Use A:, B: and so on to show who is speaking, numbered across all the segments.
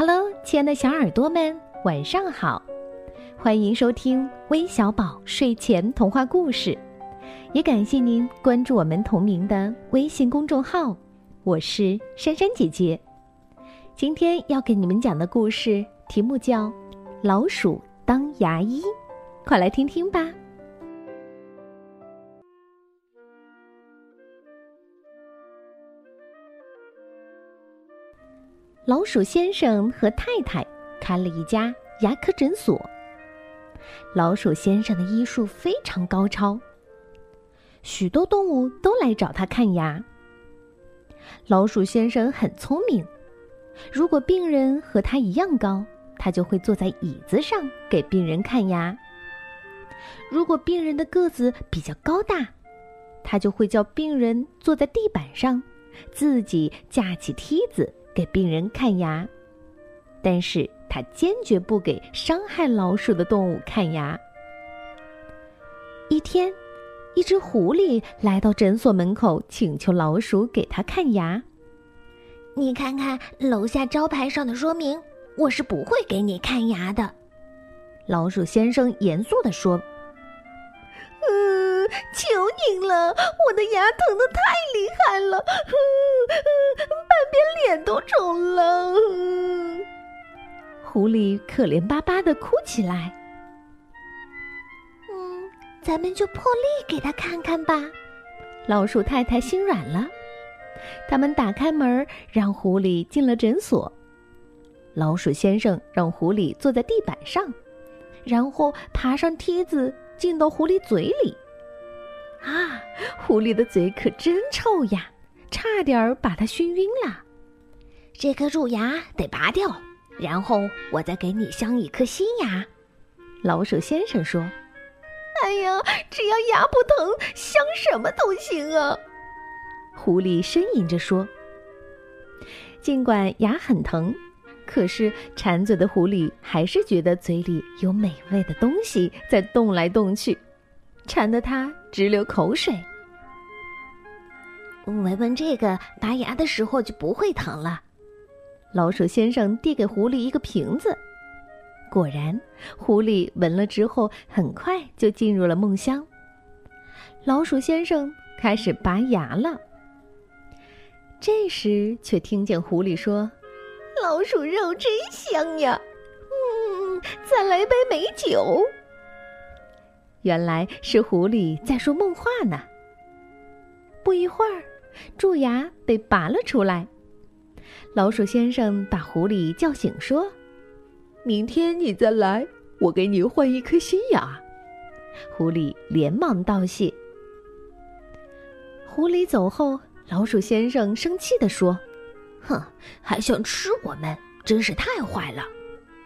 A: Hello，亲爱的小耳朵们，晚上好！欢迎收听微小宝睡前童话故事，也感谢您关注我们同名的微信公众号。我是珊珊姐姐，今天要给你们讲的故事题目叫《老鼠当牙医》，快来听听吧。老鼠先生和太太开了一家牙科诊所。老鼠先生的医术非常高超，许多动物都来找他看牙。老鼠先生很聪明，如果病人和他一样高，他就会坐在椅子上给病人看牙；如果病人的个子比较高大，他就会叫病人坐在地板上，自己架起梯子。给病人看牙，但是他坚决不给伤害老鼠的动物看牙。一天，一只狐狸来到诊所门口，请求老鼠给他看牙。
B: 你看看楼下招牌上的说明，我是不会给你看牙的。
A: 老鼠先生严肃地说：“
C: 嗯，求您了，我的牙疼的太厉害了。”半边脸都肿了，
A: 狐狸可怜巴巴的哭起来。
B: 嗯，咱们就破例给他看看吧。
A: 老鼠太太心软了，他们打开门，让狐狸进了诊所。老鼠先生让狐狸坐在地板上，然后爬上梯子进到狐狸嘴里。啊，狐狸的嘴可真臭呀！差点儿把它熏晕了，
B: 这颗蛀牙得拔掉，然后我再给你镶一颗新牙。
A: 老鼠先生说：“
C: 哎呀，只要牙不疼，镶什么都行啊！”
A: 狐狸呻吟着说：“尽管牙很疼，可是馋嘴的狐狸还是觉得嘴里有美味的东西在动来动去，馋得他直流口水。”
B: 闻闻这个，拔牙的时候就不会疼了。
A: 老鼠先生递给狐狸一个瓶子，果然，狐狸闻了之后，很快就进入了梦乡。老鼠先生开始拔牙了。这时，却听见狐狸说：“
C: 老鼠肉真香呀！嗯，再来杯美酒。”
A: 原来是狐狸在说梦话呢。不一会儿。蛀牙被拔了出来，老鼠先生把狐狸叫醒，说：“
C: 明天你再来，我给你换一颗新牙。”
A: 狐狸连忙道谢。狐狸走后，老鼠先生生气地说：“
B: 哼，还想吃我们，真是太坏了！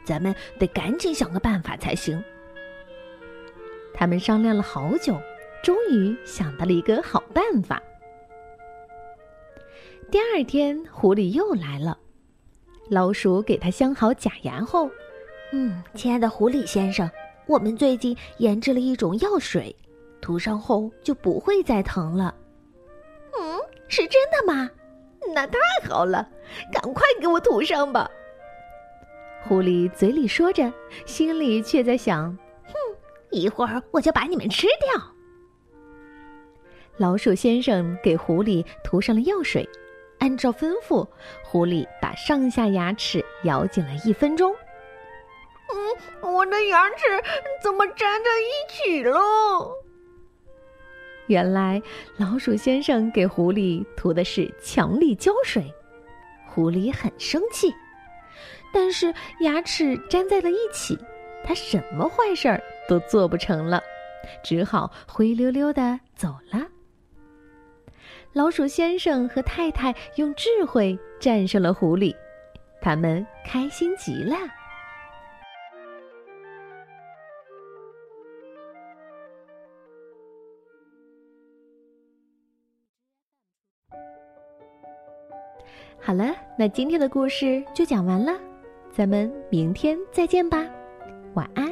B: 咱们得赶紧想个办法才行。”
A: 他们商量了好久，终于想到了一个好办法。第二天，狐狸又来了。老鼠给它镶好假牙后，
B: 嗯，亲爱的狐狸先生，我们最近研制了一种药水，涂上后就不会再疼了。
C: 嗯，是真的吗？那太好了，赶快给我涂上吧。
A: 狐狸嘴里说着，心里却在想：
B: 哼，一会儿我就把你们吃掉。
A: 老鼠先生给狐狸涂上了药水。按照吩咐，狐狸把上下牙齿咬紧了一分钟。
C: 嗯，我的牙齿怎么粘在一起了？
A: 原来老鼠先生给狐狸涂的是强力胶水，狐狸很生气，但是牙齿粘在了一起，它什么坏事儿都做不成了，只好灰溜溜的走了。老鼠先生和太太用智慧战胜了狐狸，他们开心极了。好了，那今天的故事就讲完了，咱们明天再见吧，晚安。